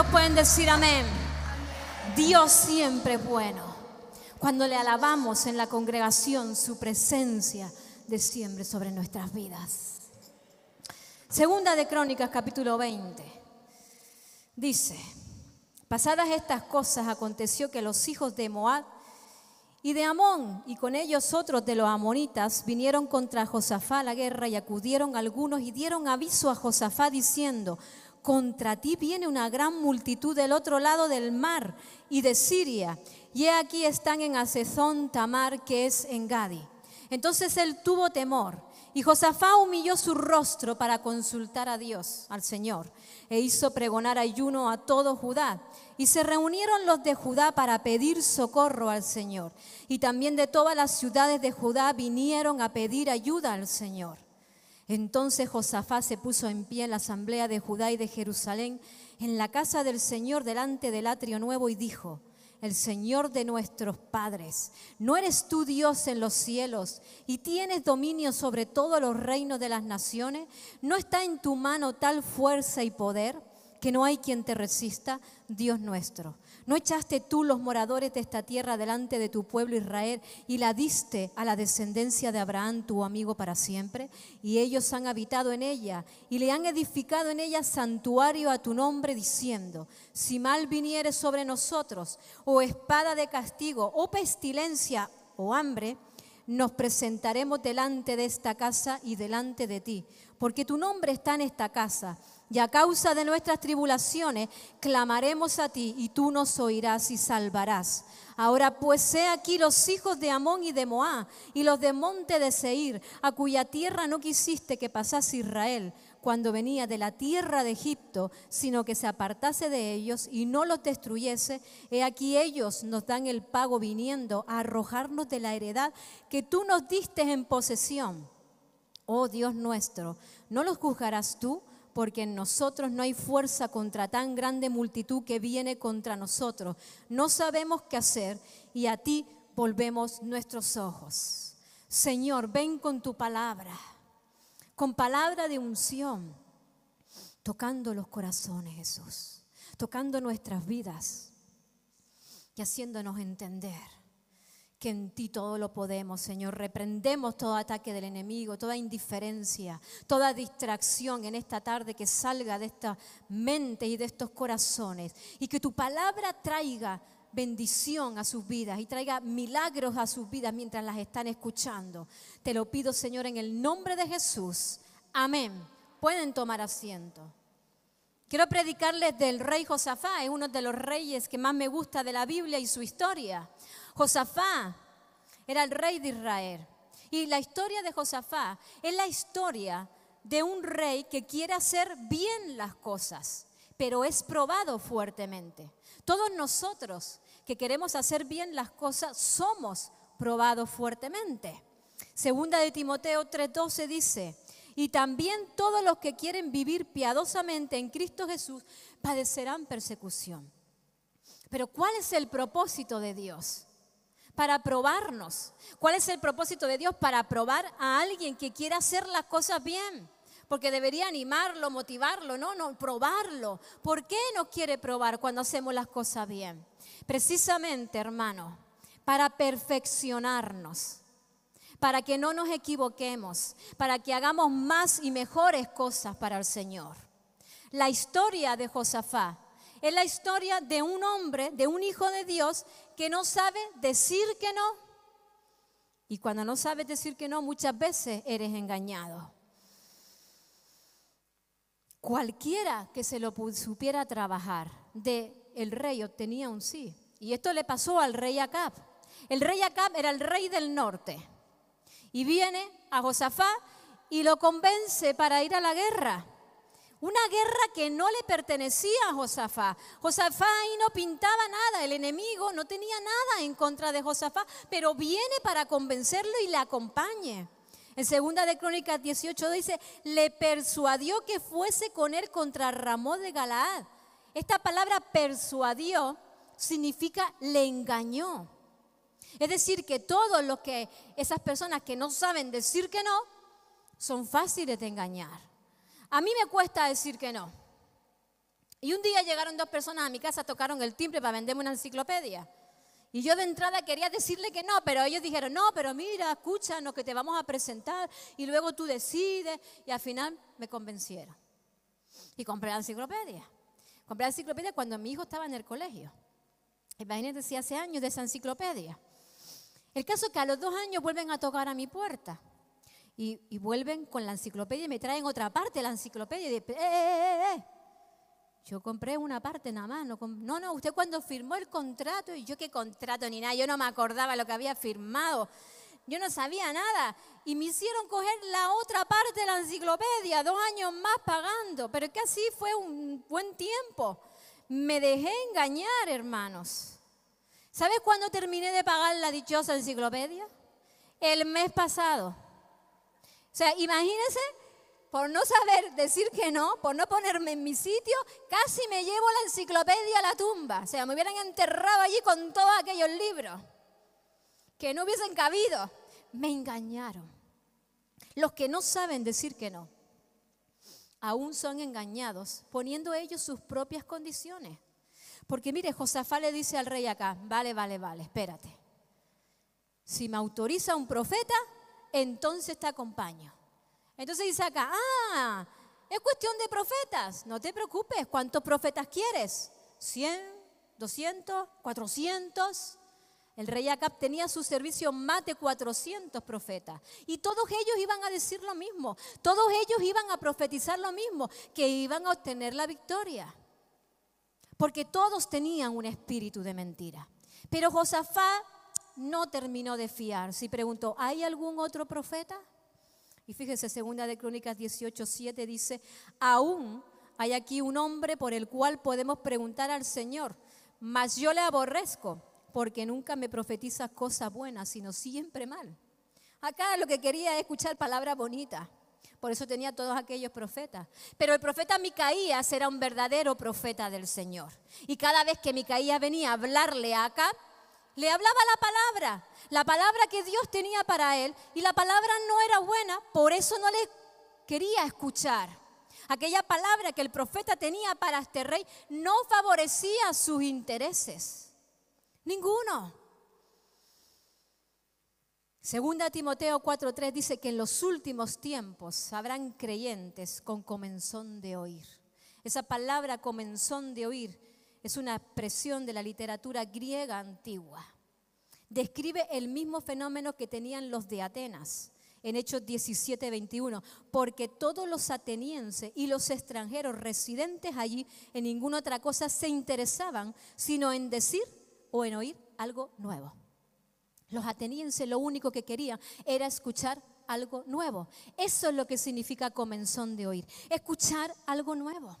¿Cuántos pueden decir amén? Dios siempre es bueno. Cuando le alabamos en la congregación, su presencia desciende sobre nuestras vidas. Segunda de Crónicas, capítulo 20. Dice, pasadas estas cosas aconteció que los hijos de Moab y de Amón, y con ellos otros de los amonitas, vinieron contra Josafá a la guerra y acudieron algunos y dieron aviso a Josafá diciendo, contra ti viene una gran multitud del otro lado del mar y de Siria, y he aquí están en Asezón Tamar, que es en Gadi. Entonces él tuvo temor, y Josafá humilló su rostro para consultar a Dios, al Señor, e hizo pregonar ayuno a todo Judá y se reunieron los de Judá para pedir socorro al Señor. Y también de todas las ciudades de Judá vinieron a pedir ayuda al Señor. Entonces Josafá se puso en pie en la asamblea de Judá y de Jerusalén, en la casa del Señor delante del atrio nuevo, y dijo, el Señor de nuestros padres. ¿No eres tú Dios en los cielos y tienes dominio sobre todos los reinos de las naciones? ¿No está en tu mano tal fuerza y poder? que no hay quien te resista, Dios nuestro. ¿No echaste tú los moradores de esta tierra delante de tu pueblo Israel y la diste a la descendencia de Abraham, tu amigo, para siempre? Y ellos han habitado en ella y le han edificado en ella santuario a tu nombre, diciendo, si mal viniere sobre nosotros, o espada de castigo, o pestilencia, o hambre, nos presentaremos delante de esta casa y delante de ti, porque tu nombre está en esta casa y a causa de nuestras tribulaciones clamaremos a ti y tú nos oirás y salvarás. Ahora pues sé aquí los hijos de Amón y de Moab y los de monte de Seir, a cuya tierra no quisiste que pasase Israel cuando venía de la tierra de Egipto, sino que se apartase de ellos y no los destruyese. He aquí ellos nos dan el pago viniendo a arrojarnos de la heredad que tú nos diste en posesión. Oh Dios nuestro, ¿no los juzgarás tú? Porque en nosotros no hay fuerza contra tan grande multitud que viene contra nosotros. No sabemos qué hacer y a ti volvemos nuestros ojos. Señor, ven con tu palabra, con palabra de unción, tocando los corazones, Jesús, tocando nuestras vidas y haciéndonos entender que en ti todo lo podemos, Señor. Reprendemos todo ataque del enemigo, toda indiferencia, toda distracción en esta tarde que salga de esta mente y de estos corazones. Y que tu palabra traiga bendición a sus vidas y traiga milagros a sus vidas mientras las están escuchando. Te lo pido, Señor, en el nombre de Jesús. Amén. Pueden tomar asiento. Quiero predicarles del rey Josafá, es uno de los reyes que más me gusta de la Biblia y su historia. Josafá era el rey de Israel. Y la historia de Josafá es la historia de un rey que quiere hacer bien las cosas, pero es probado fuertemente. Todos nosotros que queremos hacer bien las cosas somos probados fuertemente. Segunda de Timoteo 3:12 dice, y también todos los que quieren vivir piadosamente en Cristo Jesús padecerán persecución. Pero ¿cuál es el propósito de Dios? Para probarnos. ¿Cuál es el propósito de Dios? Para probar a alguien que quiera hacer las cosas bien. Porque debería animarlo, motivarlo, no, no, probarlo. ¿Por qué no quiere probar cuando hacemos las cosas bien? Precisamente, hermano, para perfeccionarnos, para que no nos equivoquemos, para que hagamos más y mejores cosas para el Señor. La historia de Josafá es la historia de un hombre, de un hijo de Dios que no sabe decir que no. Y cuando no sabes decir que no, muchas veces eres engañado. Cualquiera que se lo supiera trabajar de el rey obtenía un sí. Y esto le pasó al rey Acab. El rey Acab era el rey del norte. Y viene a Josafá y lo convence para ir a la guerra. Una guerra que no le pertenecía a Josafá. Josafá ahí no pintaba nada, el enemigo no tenía nada en contra de Josafá, pero viene para convencerlo y le acompañe. En segunda de Crónicas 18 dice, le persuadió que fuese con él contra Ramón de Galaad. Esta palabra persuadió significa le engañó. Es decir, que todos los que, esas personas que no saben decir que no, son fáciles de engañar. A mí me cuesta decir que no. Y un día llegaron dos personas a mi casa, tocaron el timbre para venderme una enciclopedia. Y yo de entrada quería decirle que no, pero ellos dijeron, no, pero mira, escúchanos que te vamos a presentar y luego tú decides. Y al final me convencieron. Y compré la enciclopedia. Compré la enciclopedia cuando mi hijo estaba en el colegio. Imagínate si hace años de esa enciclopedia. El caso es que a los dos años vuelven a tocar a mi puerta. Y, vuelven con la enciclopedia y me traen otra parte de la enciclopedia. Y dicen, eh, eh, eh, eh, yo compré una parte nada más. No, no, no, usted cuando firmó el contrato, y yo qué contrato ni nada, yo no me acordaba lo que había firmado. Yo no sabía nada. Y me hicieron coger la otra parte de la enciclopedia, dos años más pagando. Pero es que así fue un buen tiempo. Me dejé engañar, hermanos. ¿Sabes cuándo terminé de pagar la dichosa enciclopedia? El mes pasado. O sea, imagínense por no saber decir que no, por no ponerme en mi sitio, casi me llevo la enciclopedia a la tumba. O sea, me hubieran enterrado allí con todos aquellos libros que no hubiesen cabido. Me engañaron. Los que no saben decir que no, aún son engañados, poniendo ellos sus propias condiciones. Porque mire, Josafá le dice al rey acá, vale, vale, vale, espérate. Si me autoriza un profeta, entonces te acompaño. Entonces dice acá, ah, es cuestión de profetas. No te preocupes, ¿cuántos profetas quieres? ¿100? ¿200? ¿400? El rey Acab tenía a su servicio más de 400 profetas. Y todos ellos iban a decir lo mismo. Todos ellos iban a profetizar lo mismo, que iban a obtener la victoria. Porque todos tenían un espíritu de mentira. Pero Josafá no terminó de fiar. Si preguntó, ¿hay algún otro profeta? Y fíjese, segunda de Crónicas 18, 7 dice, aún hay aquí un hombre por el cual podemos preguntar al Señor, mas yo le aborrezco, porque nunca me profetiza cosas buenas, sino siempre mal. Acá lo que quería es escuchar palabras bonitas. Por eso tenía todos aquellos profetas. Pero el profeta Micaías era un verdadero profeta del Señor. Y cada vez que Micaías venía a hablarle acá, le hablaba la palabra, la palabra que Dios tenía para él, y la palabra no era buena, por eso no le quería escuchar. Aquella palabra que el profeta tenía para este rey no favorecía sus intereses. Ninguno. Segunda Timoteo 4:3 dice que en los últimos tiempos habrán creyentes con comenzón de oír. Esa palabra comenzón de oír es una expresión de la literatura griega antigua. Describe el mismo fenómeno que tenían los de Atenas en Hechos 17, 21, porque todos los atenienses y los extranjeros residentes allí en ninguna otra cosa se interesaban, sino en decir o en oír algo nuevo. Los atenienses lo único que querían era escuchar algo nuevo. Eso es lo que significa comenzón de oír, escuchar algo nuevo.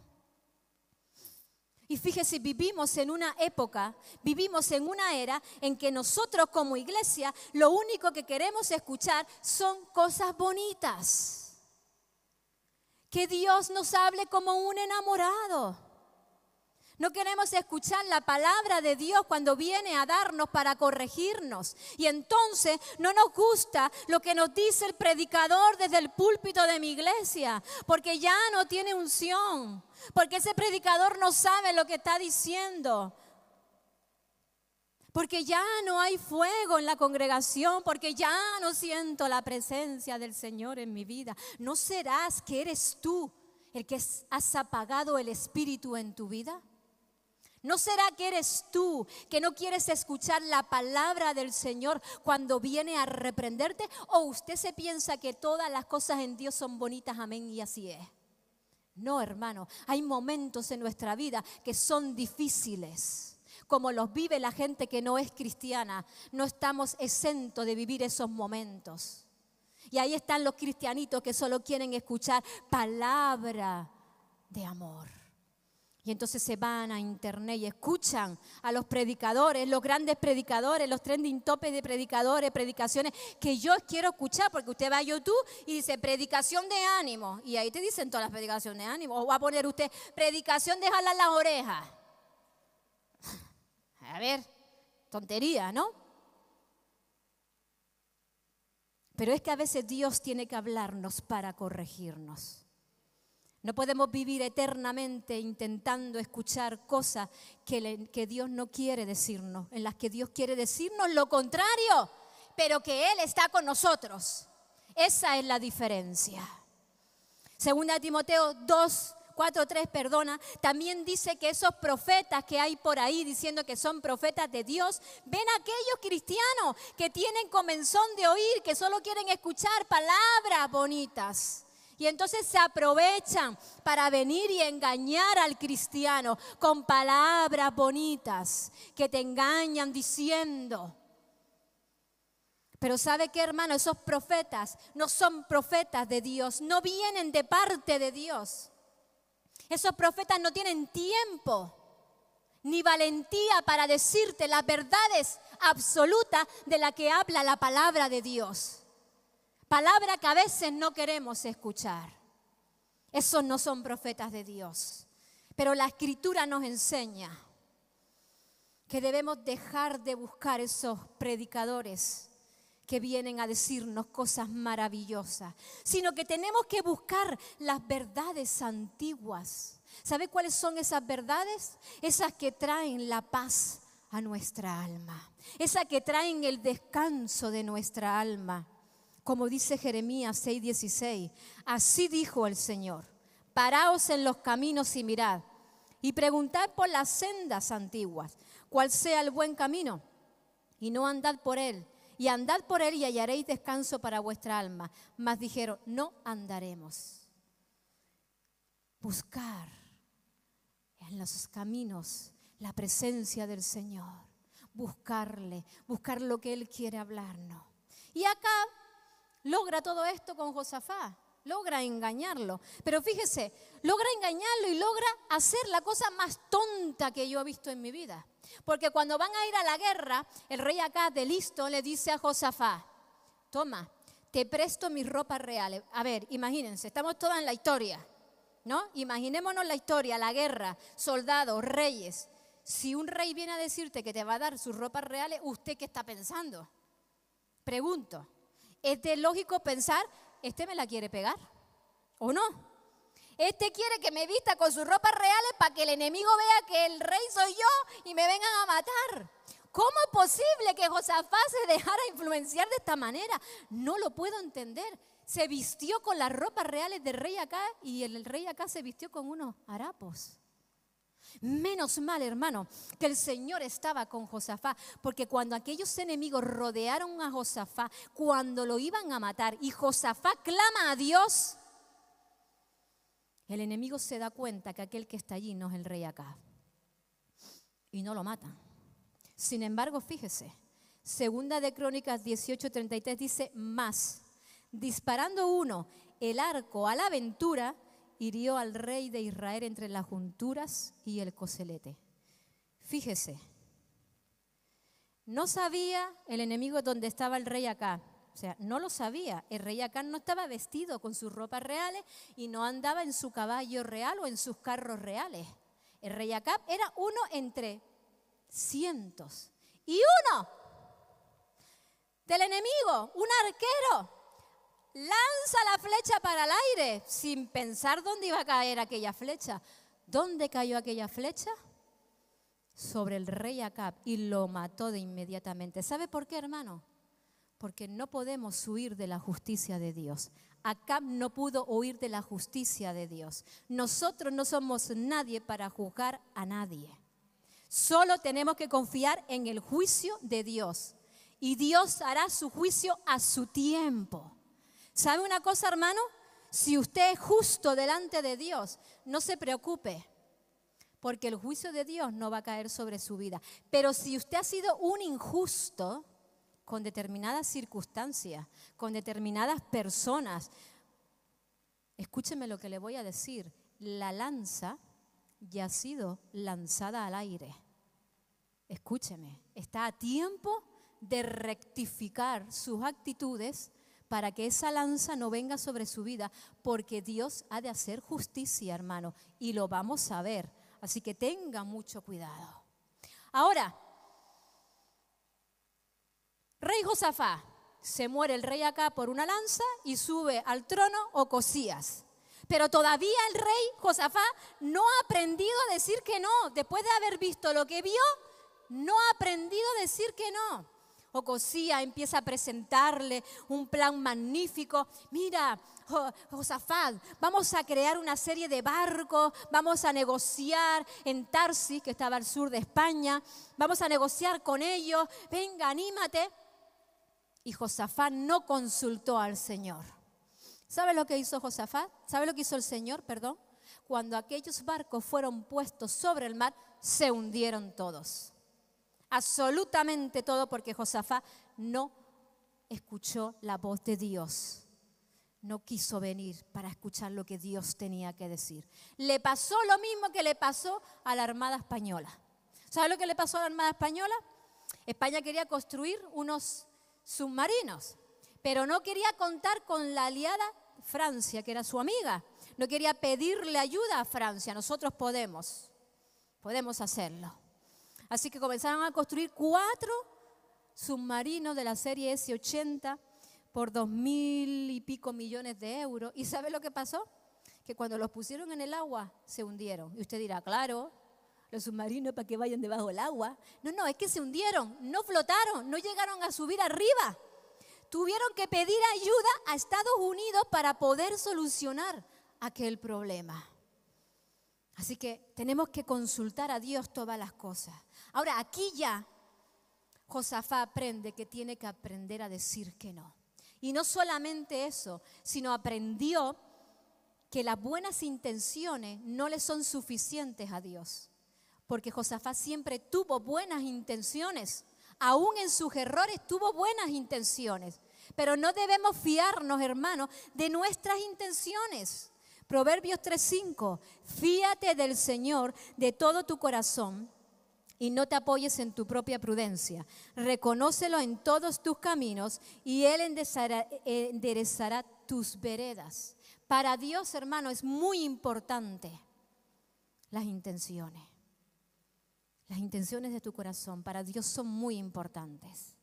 Y fíjese, vivimos en una época, vivimos en una era en que nosotros como iglesia lo único que queremos escuchar son cosas bonitas. Que Dios nos hable como un enamorado. No queremos escuchar la palabra de Dios cuando viene a darnos para corregirnos. Y entonces no nos gusta lo que nos dice el predicador desde el púlpito de mi iglesia, porque ya no tiene unción, porque ese predicador no sabe lo que está diciendo. Porque ya no hay fuego en la congregación, porque ya no siento la presencia del Señor en mi vida. ¿No serás que eres tú el que has apagado el Espíritu en tu vida? ¿No será que eres tú que no quieres escuchar la palabra del Señor cuando viene a reprenderte? ¿O usted se piensa que todas las cosas en Dios son bonitas? Amén y así es. No, hermano, hay momentos en nuestra vida que son difíciles, como los vive la gente que no es cristiana. No estamos exentos de vivir esos momentos. Y ahí están los cristianitos que solo quieren escuchar palabra de amor. Y entonces se van a internet y escuchan a los predicadores, los grandes predicadores, los trending topes de predicadores, predicaciones que yo quiero escuchar, porque usted va a YouTube y dice predicación de ánimo, y ahí te dicen todas las predicaciones de ánimo, o va a poner usted predicación de jalar las orejas. A ver, tontería, ¿no? Pero es que a veces Dios tiene que hablarnos para corregirnos. No podemos vivir eternamente intentando escuchar cosas que, Dios no quiere decirnos, en las que Dios quiere decirnos lo contrario, pero que Él está con nosotros. Esa es la diferencia. Segunda Timoteo 2, 4, 3, perdona, también dice que esos profetas que hay por ahí diciendo que son profetas de Dios, ven a aquellos cristianos que tienen comenzón de oír, que solo quieren escuchar palabras bonitas. Y entonces se aprovechan para venir y engañar al cristiano con palabras bonitas que te engañan diciendo. Pero ¿sabe qué, hermano? Esos profetas no son profetas de Dios, no vienen de parte de Dios. Esos profetas no tienen tiempo ni valentía para decirte las verdades absolutas de la que habla la palabra de Dios. Palabra que a veces no queremos escuchar. Esos no son profetas de Dios. Pero la escritura nos enseña que debemos dejar de buscar esos predicadores que vienen a decirnos cosas maravillosas, sino que tenemos que buscar las verdades antiguas. ¿Sabe cuáles son esas verdades? Esas que traen la paz a nuestra alma, esas que traen el descanso de nuestra alma como dice Jeremías 6:16. Así dijo el Señor, paraos en los caminos y mirad, y preguntad por las sendas antiguas, cuál sea el buen camino, y no andad por él, y andad por él y hallaréis descanso para vuestra alma. Mas dijeron, no andaremos. Buscar en los caminos la presencia del Señor, buscarle, buscar lo que Él quiere hablarnos. Y acá logra todo esto con Josafá, logra engañarlo. Pero fíjese, logra engañarlo y logra hacer la cosa más tonta que yo he visto en mi vida. Porque cuando van a ir a la guerra, el rey acá de listo le dice a Josafá, toma, te presto mis ropas reales. A ver, imagínense, estamos todas en la historia, ¿no? Imaginémonos la historia, la guerra, soldados, reyes. Si un rey viene a decirte que te va a dar sus ropas reales, ¿usted qué está pensando? Pregunto es de lógico pensar, este me la quiere pegar, ¿o no? Este quiere que me vista con sus ropas reales para que el enemigo vea que el rey soy yo y me vengan a matar. ¿Cómo es posible que Josafá se dejara influenciar de esta manera? No lo puedo entender. Se vistió con las ropas reales del rey acá y el rey acá se vistió con unos harapos. Menos mal, hermano, que el Señor estaba con Josafá, porque cuando aquellos enemigos rodearon a Josafá, cuando lo iban a matar y Josafá clama a Dios, el enemigo se da cuenta que aquel que está allí no es el rey acá y no lo mata. Sin embargo, fíjese, segunda de Crónicas 18:33 dice, más, disparando uno el arco a la aventura, hirió al rey de Israel entre las junturas y el coselete. Fíjese, no sabía el enemigo dónde estaba el rey acá. O sea, no lo sabía. El rey acá no estaba vestido con sus ropas reales y no andaba en su caballo real o en sus carros reales. El rey acá era uno entre cientos. Y uno del enemigo, un arquero, lanza la flecha para el aire sin pensar dónde iba a caer aquella flecha. ¿Dónde cayó aquella flecha? Sobre el rey Acab y lo mató de inmediatamente. ¿Sabe por qué, hermano? Porque no podemos huir de la justicia de Dios. Acab no pudo huir de la justicia de Dios. Nosotros no somos nadie para juzgar a nadie. Solo tenemos que confiar en el juicio de Dios. Y Dios hará su juicio a su tiempo. ¿Sabe una cosa, hermano? Si usted es justo delante de Dios, no se preocupe, porque el juicio de Dios no va a caer sobre su vida. Pero si usted ha sido un injusto con determinadas circunstancias, con determinadas personas, escúcheme lo que le voy a decir, la lanza ya ha sido lanzada al aire. Escúcheme, está a tiempo de rectificar sus actitudes para que esa lanza no venga sobre su vida, porque Dios ha de hacer justicia, hermano, y lo vamos a ver. Así que tenga mucho cuidado. Ahora, rey Josafá, se muere el rey acá por una lanza y sube al trono Ocosías. Pero todavía el rey Josafá no ha aprendido a decir que no. Después de haber visto lo que vio, no ha aprendido a decir que no. Ocosía empieza a presentarle un plan magnífico. Mira, Josafat, vamos a crear una serie de barcos, vamos a negociar en Tarsis, que estaba al sur de España, vamos a negociar con ellos, venga, anímate. Y Josafat no consultó al Señor. ¿Sabe lo que hizo Josafat? ¿Sabe lo que hizo el Señor? Perdón. Cuando aquellos barcos fueron puestos sobre el mar, se hundieron todos absolutamente todo porque Josafá no escuchó la voz de Dios. No quiso venir para escuchar lo que Dios tenía que decir. Le pasó lo mismo que le pasó a la Armada Española. ¿Sabe lo que le pasó a la Armada Española? España quería construir unos submarinos, pero no quería contar con la aliada Francia, que era su amiga. No quería pedirle ayuda a Francia. Nosotros podemos, podemos hacerlo. Así que comenzaron a construir cuatro submarinos de la serie S-80 por dos mil y pico millones de euros. ¿Y sabe lo que pasó? Que cuando los pusieron en el agua se hundieron. Y usted dirá, claro, los submarinos para que vayan debajo del agua. No, no, es que se hundieron, no flotaron, no llegaron a subir arriba. Tuvieron que pedir ayuda a Estados Unidos para poder solucionar aquel problema. Así que tenemos que consultar a Dios todas las cosas. Ahora, aquí ya Josafá aprende que tiene que aprender a decir que no. Y no solamente eso, sino aprendió que las buenas intenciones no le son suficientes a Dios. Porque Josafá siempre tuvo buenas intenciones. Aún en sus errores tuvo buenas intenciones. Pero no debemos fiarnos, hermanos, de nuestras intenciones. Proverbios 3:5, fíate del Señor de todo tu corazón y no te apoyes en tu propia prudencia. Reconócelo en todos tus caminos y Él enderezará, tus veredas. Para Dios, hermano, es muy importante las intenciones. Las intenciones de tu corazón para Dios son muy importantes.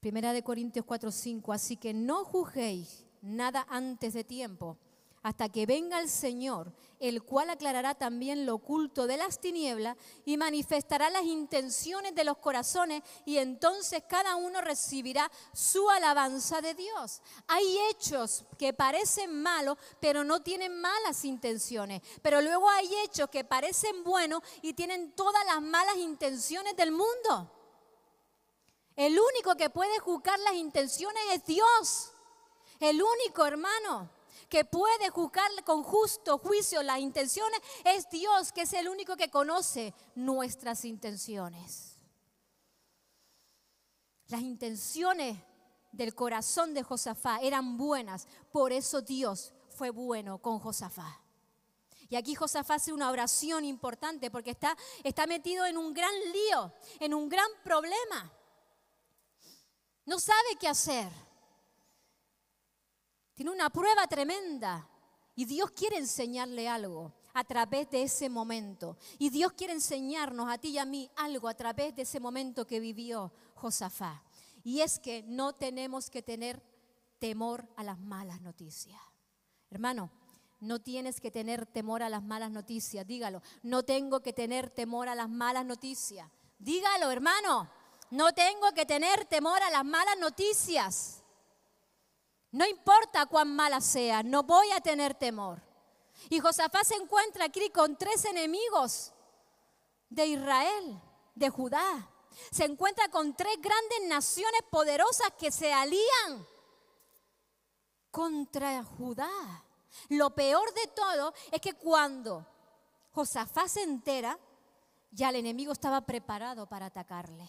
Primera de Corintios 4:5, así que no juzguéis nada antes de tiempo hasta que venga el Señor, el cual aclarará también lo oculto de las tinieblas y manifestará las intenciones de los corazones y entonces cada uno recibirá su alabanza de Dios. Hay hechos que parecen malos, pero no tienen malas intenciones, pero luego hay hechos que parecen buenos y tienen todas las malas intenciones del mundo. El único que puede juzgar las intenciones es Dios. El único, hermano que puede juzgar con justo juicio las intenciones es Dios, que es el único que conoce nuestras intenciones. Las intenciones del corazón de Josafá eran buenas, por eso Dios fue bueno con Josafá. Y aquí Josafá hace una oración importante porque está, está metido en un gran lío, en un gran problema. No sabe qué hacer. Tiene una prueba tremenda y Dios quiere enseñarle algo a través de ese momento. Y Dios quiere enseñarnos a ti y a mí algo a través de ese momento que vivió Josafá. Y es que no tenemos que tener temor a las malas noticias. Hermano, no tienes que tener temor a las malas noticias. Dígalo, no tengo que tener temor a las malas noticias. Dígalo, hermano, no tengo que tener temor a las malas noticias. No importa cuán mala sea, no voy a tener temor. Y Josafá se encuentra aquí con tres enemigos de Israel, de Judá. Se encuentra con tres grandes naciones poderosas que se alían contra Judá. Lo peor de todo es que cuando Josafá se entera, ya el enemigo estaba preparado para atacarle.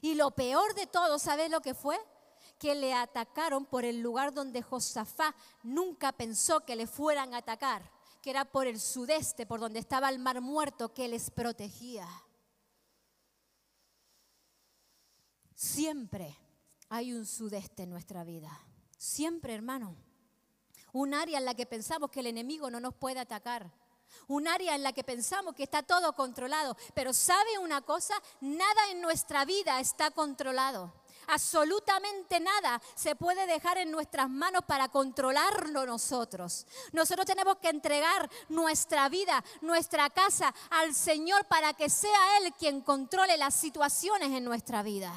Y lo peor de todo, ¿sabes lo que fue? Que le atacaron por el lugar donde Josafá nunca pensó que le fueran a atacar, que era por el sudeste, por donde estaba el mar muerto que les protegía. Siempre hay un sudeste en nuestra vida. Siempre, hermano. Un área en la que pensamos que el enemigo no nos puede atacar. Un área en la que pensamos que está todo controlado. Pero sabe una cosa, nada en nuestra vida está controlado. Absolutamente nada se puede dejar en nuestras manos para controlarlo nosotros. Nosotros tenemos que entregar nuestra vida, nuestra casa al Señor para que sea Él quien controle las situaciones en nuestra vida.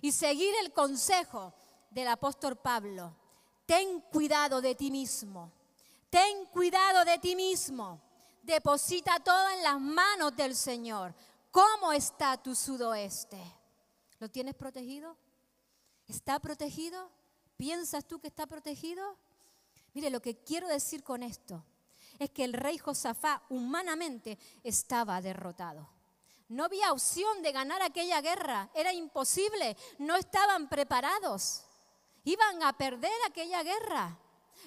Y seguir el consejo del apóstol Pablo. Ten cuidado de ti mismo. Ten cuidado de ti mismo. Deposita todo en las manos del Señor. ¿Cómo está tu sudoeste? ¿Lo tienes protegido? ¿Está protegido? ¿Piensas tú que está protegido? Mire, lo que quiero decir con esto es que el rey Josafá humanamente estaba derrotado. No había opción de ganar aquella guerra, era imposible, no estaban preparados. Iban a perder aquella guerra.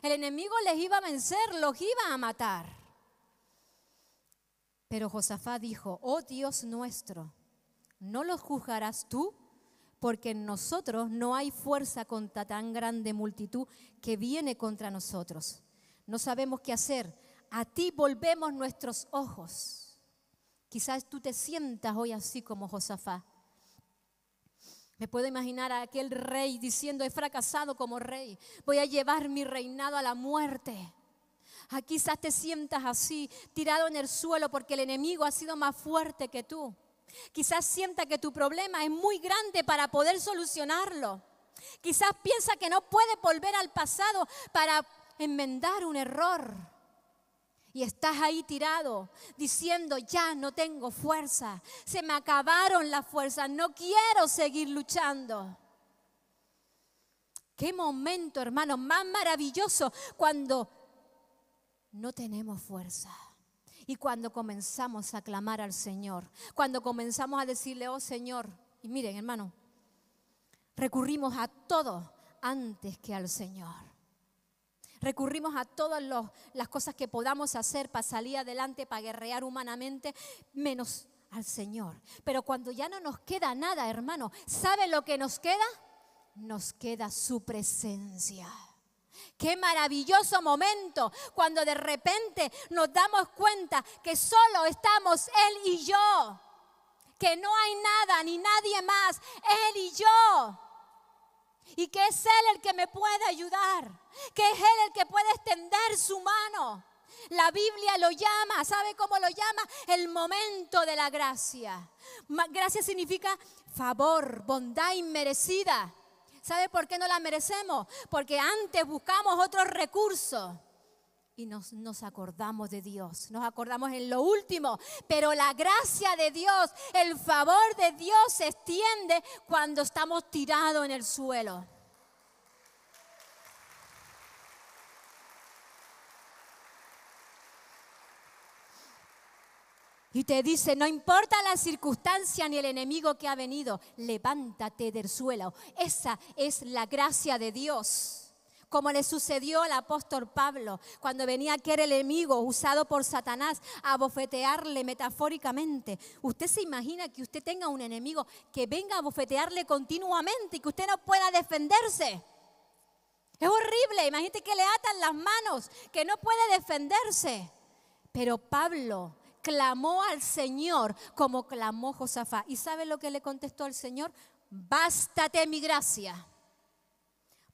El enemigo les iba a vencer, los iba a matar. Pero Josafá dijo, oh Dios nuestro, ¿no los juzgarás tú? Porque en nosotros no hay fuerza contra tan grande multitud que viene contra nosotros. No sabemos qué hacer. A ti volvemos nuestros ojos. Quizás tú te sientas hoy así como Josafá. Me puedo imaginar a aquel rey diciendo, he fracasado como rey, voy a llevar mi reinado a la muerte. Quizás te sientas así, tirado en el suelo porque el enemigo ha sido más fuerte que tú. Quizás sienta que tu problema es muy grande para poder solucionarlo. Quizás piensa que no puede volver al pasado para enmendar un error y estás ahí tirado diciendo, ya no tengo fuerza, se me acabaron las fuerzas, no quiero seguir luchando. Qué momento, hermano, más maravilloso cuando no tenemos fuerza. Y cuando comenzamos a clamar al Señor, cuando comenzamos a decirle, oh Señor, y miren hermano, recurrimos a todo antes que al Señor. Recurrimos a todas las cosas que podamos hacer para salir adelante, para guerrear humanamente, menos al Señor. Pero cuando ya no nos queda nada, hermano, ¿sabe lo que nos queda? Nos queda su presencia. Qué maravilloso momento cuando de repente nos damos cuenta que solo estamos Él y yo. Que no hay nada ni nadie más, Él y yo y que es Él el que me puede ayudar, que es Él el que puede extender su mano. La Biblia lo llama, ¿sabe cómo lo llama? El momento de la gracia. Gracia significa favor, bondad inmerecida. ¿Sabe por qué no la merecemos? Porque antes buscamos otros recursos y nos, nos, acordamos de Dios, nos acordamos en lo último, pero la gracia de Dios, el favor de Dios se extiende cuando estamos tirados en el suelo. Y te dice, no importa la circunstancia ni el enemigo que ha venido, levántate del suelo. Esa es la gracia de Dios como le sucedió al apóstol Pablo cuando venía aquel enemigo usado por Satanás a bofetearle metafóricamente. Usted se imagina que usted tenga un enemigo que venga a bofetearle continuamente y que usted no pueda defenderse. Es horrible, imagínate que le atan las manos, que no puede defenderse. Pero Pablo clamó al Señor como clamó Josafá. ¿Y sabe lo que le contestó al Señor? Bástate mi gracia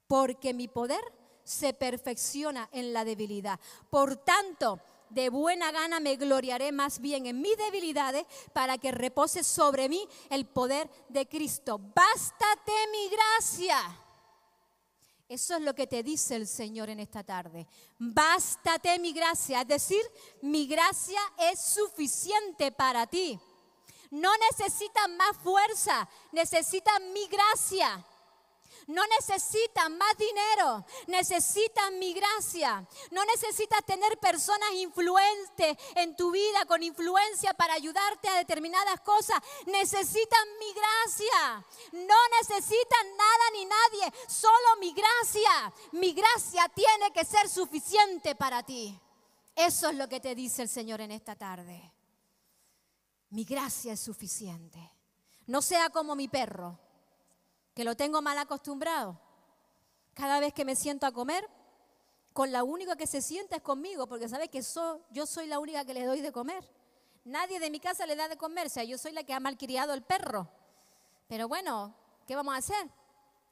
porque mi poder se perfecciona en la debilidad. Por tanto, de buena gana me gloriaré más bien en mis debilidades para que repose sobre mí el poder de Cristo. Bástate mi gracia. Eso es lo que te dice el Señor en esta tarde. Bástate mi gracia. Es decir, mi gracia es suficiente para ti. No necesitas más fuerza, necesitas mi gracia. No necesitas más dinero, necesitas mi gracia. No necesitas tener personas influentes en tu vida con influencia para ayudarte a determinadas cosas. Necesitas mi gracia. No necesitas nada ni nadie, solo mi gracia. Mi gracia tiene que ser suficiente para ti. Eso es lo que te dice el Señor en esta tarde. Mi gracia es suficiente. No sea como mi perro que lo tengo mal acostumbrado. Cada vez que me siento a comer, con la única que se sienta es conmigo, porque sabe que yo soy la única que le doy de comer. Nadie de mi casa le da de comer, o sea, yo soy la que ha malcriado el perro. Pero bueno, ¿qué vamos a hacer?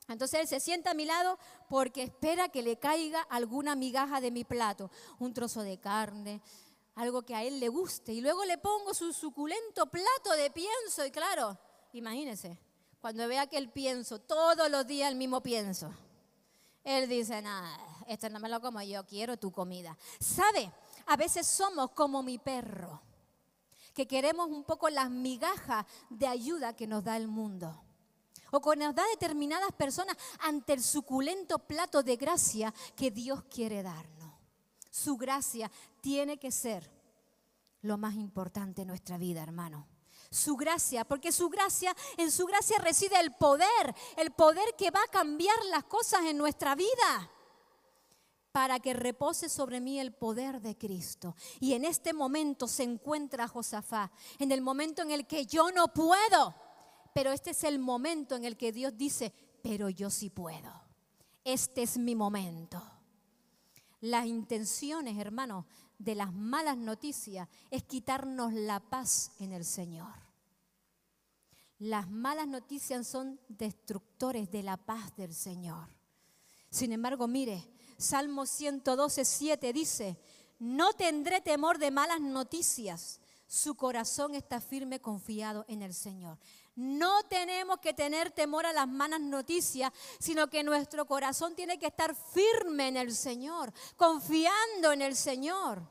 Entonces él se sienta a mi lado porque espera que le caiga alguna migaja de mi plato, un trozo de carne, algo que a él le guste. Y luego le pongo su suculento plato de pienso y claro, imagínense, cuando vea que el pienso, todos los días el mismo pienso, él dice, nada, esto no me lo como yo, quiero tu comida. ¿Sabe? A veces somos como mi perro, que queremos un poco las migajas de ayuda que nos da el mundo o que nos da determinadas personas ante el suculento plato de gracia que Dios quiere darnos. Su gracia tiene que ser lo más importante en nuestra vida, hermano. Su gracia, porque su gracia, en su gracia reside el poder, el poder que va a cambiar las cosas en nuestra vida para que repose sobre mí el poder de Cristo. Y en este momento se encuentra Josafá, en el momento en el que yo no puedo pero este es el momento en el que Dios dice, pero yo sí puedo. Este es mi momento. Las intenciones, hermanos, de las malas noticias es quitarnos la paz en el Señor. Las malas noticias son destructores de la paz del Señor. Sin embargo, mire, Salmo 112, 7 dice, no tendré temor de malas noticias. Su corazón está firme, confiado en el Señor. No tenemos que tener temor a las malas noticias, sino que nuestro corazón tiene que estar firme en el Señor, confiando en el Señor.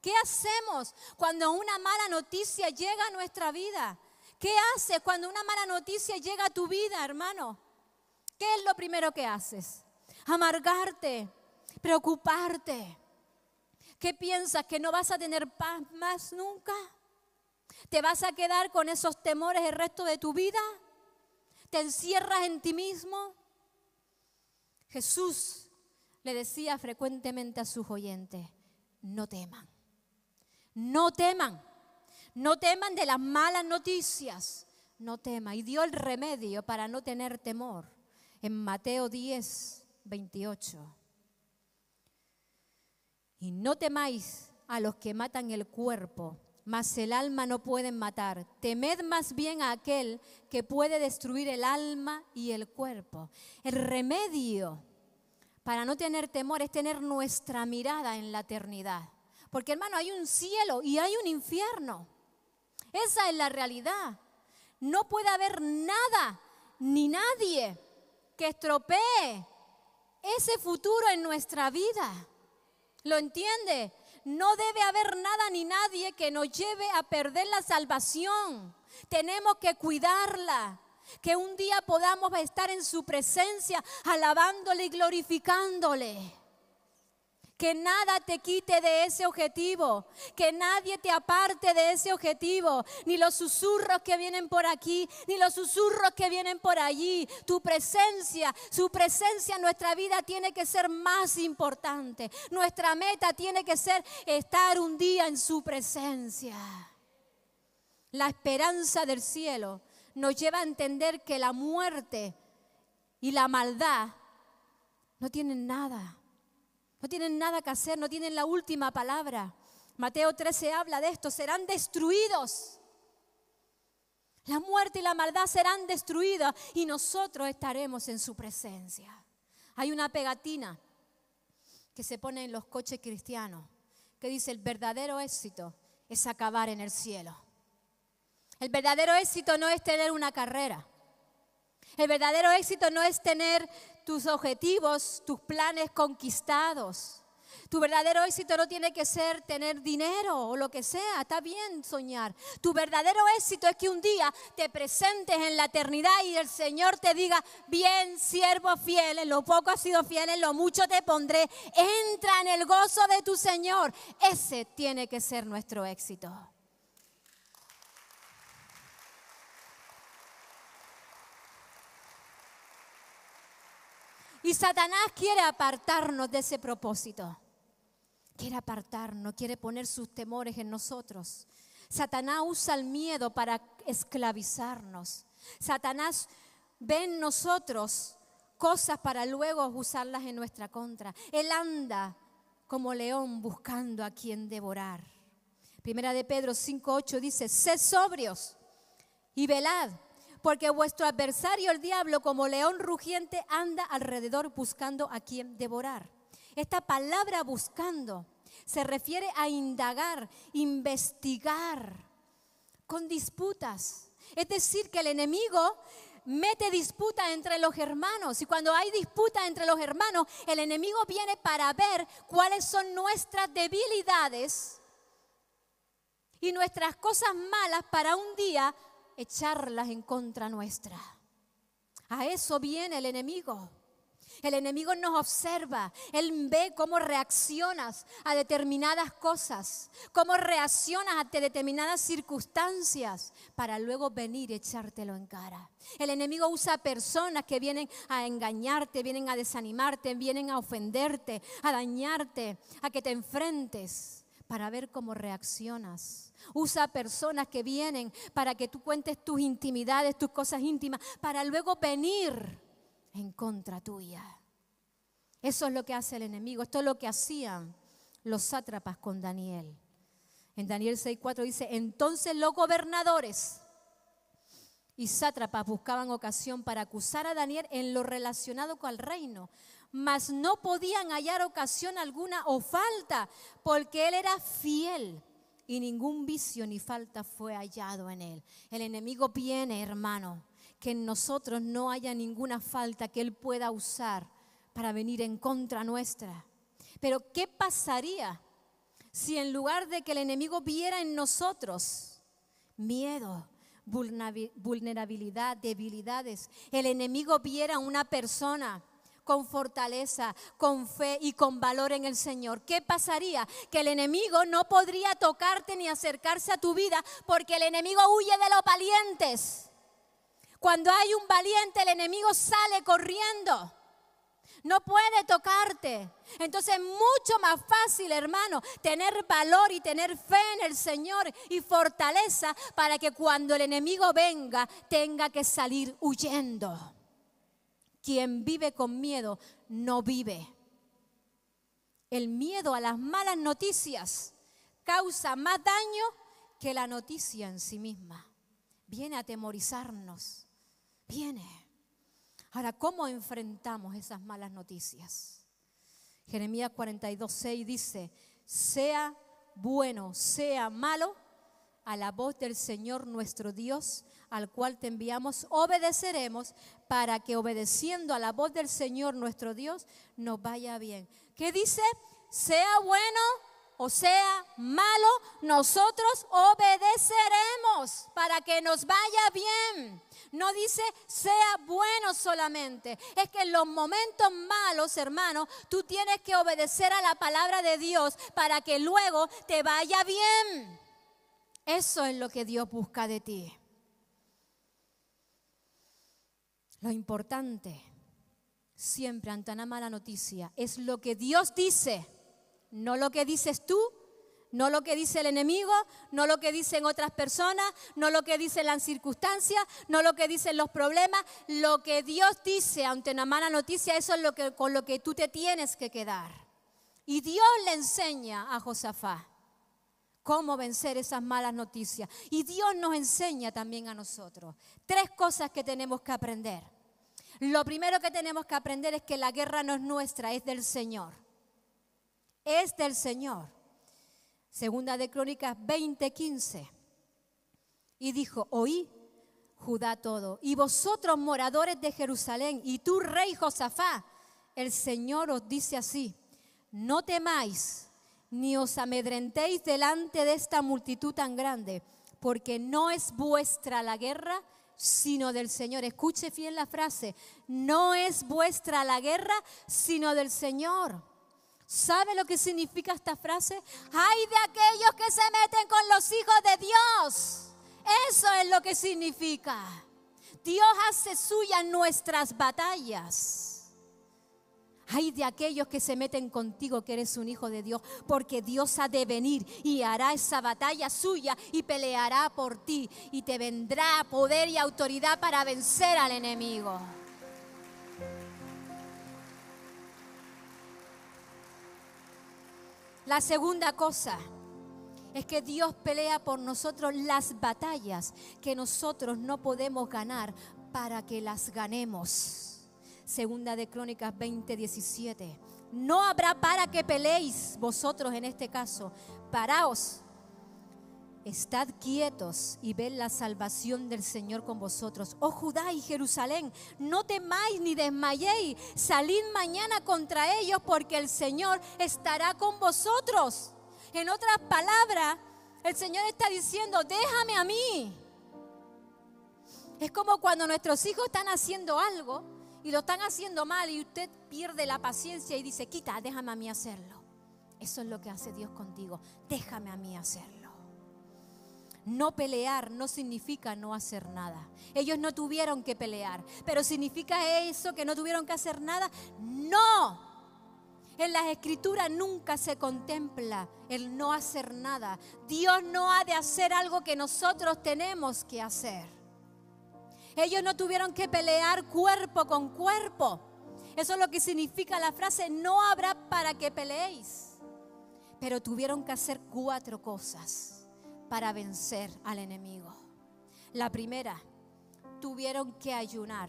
¿Qué hacemos cuando una mala noticia llega a nuestra vida? ¿Qué haces cuando una mala noticia llega a tu vida, hermano? ¿Qué es lo primero que haces? Amargarte, preocuparte. ¿Qué piensas? ¿Que no vas a tener paz más nunca? ¿Te vas a quedar con esos temores el resto de tu vida? ¿Te encierras en ti mismo? Jesús le decía frecuentemente a sus oyentes, no teman, no teman, no teman de las malas noticias, no teman. Y dio el remedio para no tener temor en Mateo 10, 28. Y no temáis a los que matan el cuerpo mas el alma no pueden matar. Temed más bien a aquel que puede destruir el alma y el cuerpo. El remedio para no tener temor es tener nuestra mirada en la eternidad. Porque hermano, hay un cielo y hay un infierno. Esa es la realidad. No puede haber nada ni nadie que estropee ese futuro en nuestra vida. ¿Lo entiende? No debe haber nada ni nadie que nos lleve a perder la salvación. Tenemos que cuidarla. Que un día podamos estar en su presencia alabándole y glorificándole. Que nada te quite de ese objetivo, que nadie te aparte de ese objetivo, ni los susurros que vienen por aquí, ni los susurros que vienen por allí. Tu presencia, su presencia en nuestra vida tiene que ser más importante. Nuestra meta tiene que ser estar un día en su presencia. La esperanza del cielo nos lleva a entender que la muerte y la maldad no tienen nada no tienen nada que hacer, no tienen la última palabra. Mateo 13 habla de esto, serán destruidos. La muerte y la maldad serán destruidas y nosotros estaremos en su presencia. Hay una pegatina que se pone en los coches cristianos que dice el verdadero éxito es acabar en el cielo. El verdadero éxito no es tener una carrera. El verdadero éxito no es tener tus objetivos, tus planes conquistados. Tu verdadero éxito no tiene que ser tener dinero o lo que sea, está bien soñar. Tu verdadero éxito es que un día te presentes en la eternidad y el Señor te diga, bien siervo fiel, en lo poco has sido fiel, en lo mucho te pondré, entra en el gozo de tu Señor. Ese tiene que ser nuestro éxito. Y Satanás quiere apartarnos de ese propósito. Quiere apartarnos, quiere poner sus temores en nosotros. Satanás usa el miedo para esclavizarnos. Satanás ve en nosotros cosas para luego usarlas en nuestra contra. Él anda como león buscando a quien devorar. Primera de Pedro 5.8 dice, sed sobrios y velad, porque vuestro adversario el diablo como león rugiente anda alrededor buscando a quien devorar. Esta palabra buscando se refiere a indagar, investigar, con disputas. Es decir, que el enemigo mete disputa entre los hermanos. Y cuando hay disputa entre los hermanos, el enemigo viene para ver cuáles son nuestras debilidades y nuestras cosas malas para un día echarlas en contra nuestra. A eso viene el enemigo. El enemigo nos observa, él ve cómo reaccionas a determinadas cosas, cómo reaccionas ante determinadas circunstancias para luego venir y echártelo en cara. El enemigo usa personas que vienen a engañarte, vienen a desanimarte, vienen a ofenderte, a dañarte, a que te enfrentes para ver cómo reaccionas. Usa personas que vienen para que tú cuentes tus intimidades, tus cosas íntimas, para luego venir en contra tuya. Eso es lo que hace el enemigo, esto es lo que hacían los sátrapas con Daniel. En Daniel 6:4 dice, entonces los gobernadores y sátrapas buscaban ocasión para acusar a Daniel en lo relacionado con el reino, mas no podían hallar ocasión alguna o falta, porque él era fiel y ningún vicio ni falta fue hallado en él. El enemigo viene, hermano, que en nosotros no haya ninguna falta que Él pueda usar para venir en contra nuestra. Pero ¿qué pasaría si en lugar de que el enemigo viera en nosotros miedo, vulnerabilidad, debilidades, el enemigo viera una persona con fortaleza, con fe y con valor en el Señor. ¿Qué pasaría? Que el enemigo no podría tocarte ni acercarse a tu vida porque el enemigo huye de los valientes. Cuando hay un valiente, el enemigo sale corriendo. No puede tocarte. Entonces es mucho más fácil, hermano, tener valor y tener fe en el Señor y fortaleza para que cuando el enemigo venga tenga que salir huyendo. Quien vive con miedo no vive. El miedo a las malas noticias causa más daño que la noticia en sí misma. Viene a atemorizarnos viene. Ahora, ¿cómo enfrentamos esas malas noticias? Jeremías 42, 6 dice, sea bueno, sea malo, a la voz del Señor nuestro Dios, al cual te enviamos, obedeceremos para que obedeciendo a la voz del Señor nuestro Dios nos vaya bien. ¿Qué dice? Sea bueno o sea malo, nosotros obedeceremos para que nos vaya bien. No dice sea bueno solamente. Es que en los momentos malos, hermano, tú tienes que obedecer a la palabra de Dios para que luego te vaya bien. Eso es lo que Dios busca de ti. Lo importante siempre ante una mala noticia es lo que Dios dice no lo que dices tú, no lo que dice el enemigo, no lo que dicen otras personas, no lo que dicen las circunstancias, no lo que dicen los problemas, lo que Dios dice ante una mala noticia, eso es lo que, con lo que tú te tienes que quedar. Y Dios le enseña a Josafá cómo vencer esas malas noticias. Y Dios nos enseña también a nosotros. Tres cosas que tenemos que aprender. Lo primero que tenemos que aprender es que la guerra no es nuestra, es del Señor es del Señor. Segunda de Crónicas 20:15. Y dijo, oí Judá todo, y vosotros moradores de Jerusalén, y tú rey Josafá, el Señor os dice así, no temáis ni os amedrentéis delante de esta multitud tan grande, porque no es vuestra la guerra, sino del Señor. Escuche bien la frase, no es vuestra la guerra, sino del Señor. ¿Sabe lo que significa esta frase? Hay de aquellos que se meten con los hijos de Dios. Eso es lo que significa. Dios hace suya nuestras batallas. Hay de aquellos que se meten contigo que eres un hijo de Dios, porque Dios ha de venir y hará esa batalla suya y peleará por ti y te vendrá poder y autoridad para vencer al enemigo. La segunda cosa es que Dios pelea por nosotros las batallas que nosotros no podemos ganar para que las ganemos. Segunda de Crónicas 20, 17. No habrá para que peleéis vosotros en este caso. Paraos Estad quietos y ved la salvación del Señor con vosotros. Oh Judá y Jerusalén, no temáis ni desmayéis. Salid mañana contra ellos porque el Señor estará con vosotros. En otras palabras, el Señor está diciendo, déjame a mí. Es como cuando nuestros hijos están haciendo algo y lo están haciendo mal y usted pierde la paciencia y dice, quita, déjame a mí hacerlo. Eso es lo que hace Dios contigo. Déjame a mí hacerlo. No pelear no significa no hacer nada. Ellos no tuvieron que pelear, pero ¿significa eso que no tuvieron que hacer nada? No. En las escrituras nunca se contempla el no hacer nada. Dios no ha de hacer algo que nosotros tenemos que hacer. Ellos no tuvieron que pelear cuerpo con cuerpo. Eso es lo que significa la frase, no habrá para que peleéis. Pero tuvieron que hacer cuatro cosas para vencer al enemigo. La primera, tuvieron que ayunar.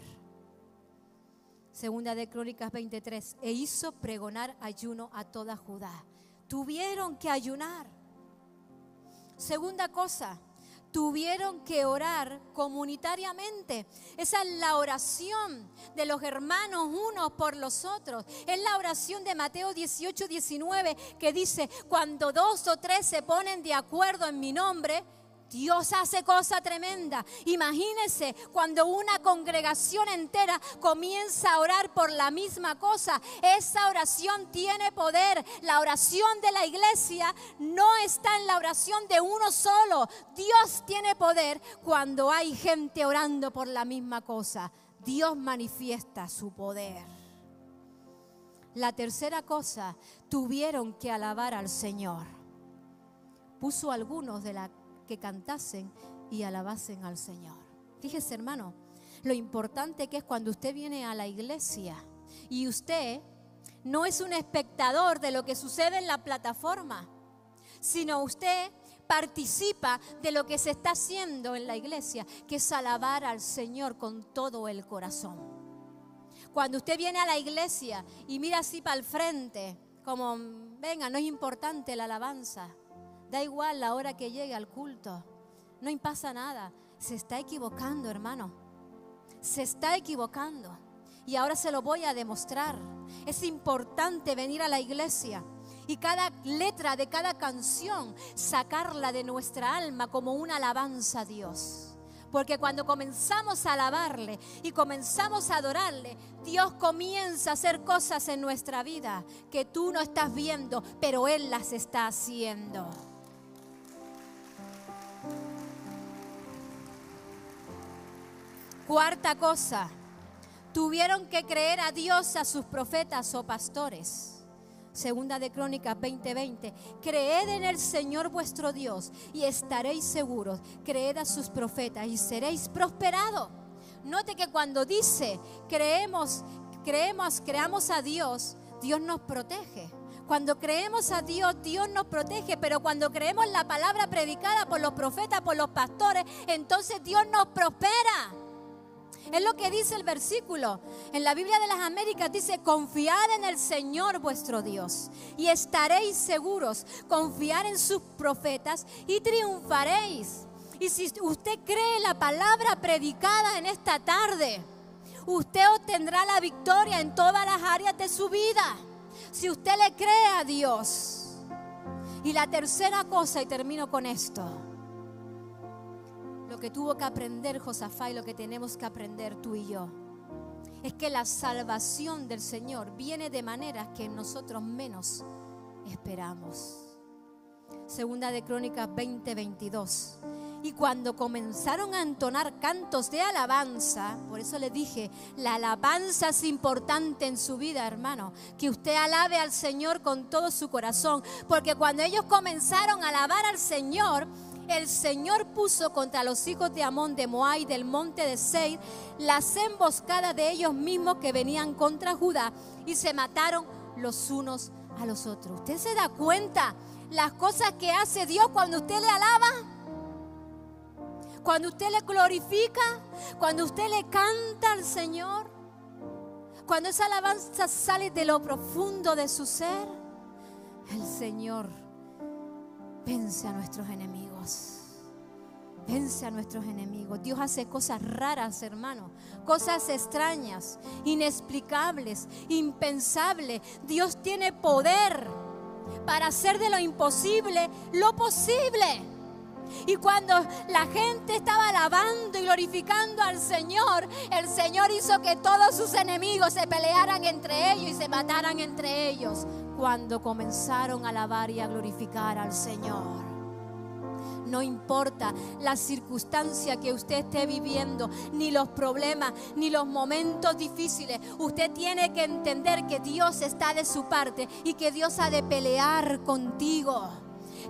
Segunda de Crónicas 23, e hizo pregonar ayuno a toda Judá. Tuvieron que ayunar. Segunda cosa, tuvieron que orar comunitariamente. Esa es la oración de los hermanos unos por los otros. Es la oración de Mateo 18, 19 que dice, cuando dos o tres se ponen de acuerdo en mi nombre, Dios hace cosa tremenda. Imagínense cuando una congregación entera comienza a orar por la misma cosa. Esa oración tiene poder. La oración de la iglesia no está en la oración de uno solo. Dios tiene poder cuando hay gente orando por la misma cosa. Dios manifiesta su poder. La tercera cosa, tuvieron que alabar al Señor. Puso algunos de la que cantasen y alabasen al Señor. Fíjese, hermano, lo importante que es cuando usted viene a la iglesia y usted no es un espectador de lo que sucede en la plataforma, sino usted participa de lo que se está haciendo en la iglesia, que es alabar al Señor con todo el corazón. Cuando usted viene a la iglesia y mira así para el frente, como, venga, no es importante la alabanza, Da igual la hora que llegue al culto. No pasa nada. Se está equivocando, hermano. Se está equivocando. Y ahora se lo voy a demostrar. Es importante venir a la iglesia y cada letra de cada canción sacarla de nuestra alma como una alabanza a Dios. Porque cuando comenzamos a alabarle y comenzamos a adorarle, Dios comienza a hacer cosas en nuestra vida que tú no estás viendo, pero Él las está haciendo. Cuarta cosa, tuvieron que creer a Dios, a sus profetas o pastores. Segunda de Crónicas 20:20. Creed en el Señor vuestro Dios y estaréis seguros. Creed a sus profetas y seréis prosperados. Note que cuando dice creemos, creemos, creamos a Dios, Dios nos protege. Cuando creemos a Dios, Dios nos protege, pero cuando creemos la palabra predicada por los profetas, por los pastores, entonces Dios nos prospera. Es lo que dice el versículo. En la Biblia de las Américas dice, confiad en el Señor vuestro Dios y estaréis seguros. Confiar en sus profetas y triunfaréis. Y si usted cree la palabra predicada en esta tarde, usted obtendrá la victoria en todas las áreas de su vida. Si usted le cree a Dios. Y la tercera cosa, y termino con esto que tuvo que aprender Josafá y lo que tenemos que aprender tú y yo, es que la salvación del Señor viene de maneras que nosotros menos esperamos. Segunda de Crónicas 20, 22. Y cuando comenzaron a entonar cantos de alabanza, por eso le dije, la alabanza es importante en su vida, hermano, que usted alabe al Señor con todo su corazón, porque cuando ellos comenzaron a alabar al Señor, el Señor puso contra los hijos de Amón, de Moab del monte de Seir las emboscadas de ellos mismos que venían contra Judá y se mataron los unos a los otros. ¿Usted se da cuenta las cosas que hace Dios cuando usted le alaba? Cuando usted le glorifica, cuando usted le canta al Señor, cuando esa alabanza sale de lo profundo de su ser, el Señor vence a nuestros enemigos. Vence a nuestros enemigos. Dios hace cosas raras, hermano. Cosas extrañas, inexplicables, impensables. Dios tiene poder para hacer de lo imposible lo posible. Y cuando la gente estaba alabando y glorificando al Señor, el Señor hizo que todos sus enemigos se pelearan entre ellos y se mataran entre ellos cuando comenzaron a alabar y a glorificar al Señor. No importa la circunstancia que usted esté viviendo, ni los problemas, ni los momentos difíciles. Usted tiene que entender que Dios está de su parte y que Dios ha de pelear contigo.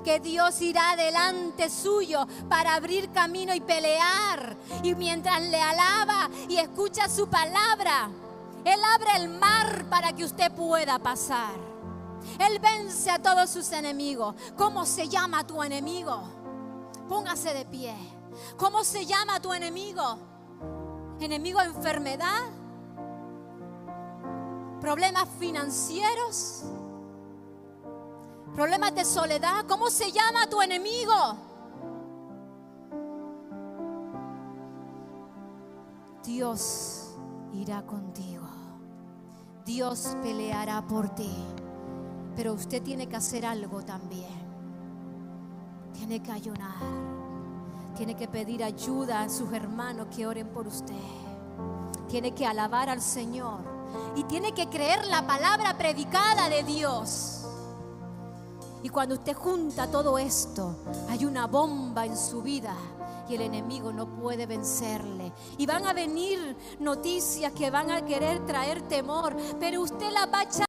Que Dios irá delante suyo para abrir camino y pelear. Y mientras le alaba y escucha su palabra, Él abre el mar para que usted pueda pasar. Él vence a todos sus enemigos. ¿Cómo se llama tu enemigo? Póngase de pie. ¿Cómo se llama tu enemigo? ¿Enemigo enfermedad? ¿Problemas financieros? ¿Problemas de soledad? ¿Cómo se llama tu enemigo? Dios irá contigo. Dios peleará por ti. Pero usted tiene que hacer algo también. Tiene que ayunar. Tiene que pedir ayuda a sus hermanos que oren por usted. Tiene que alabar al Señor. Y tiene que creer la palabra predicada de Dios. Y cuando usted junta todo esto, hay una bomba en su vida y el enemigo no puede vencerle. Y van a venir noticias que van a querer traer temor, pero usted la va a echar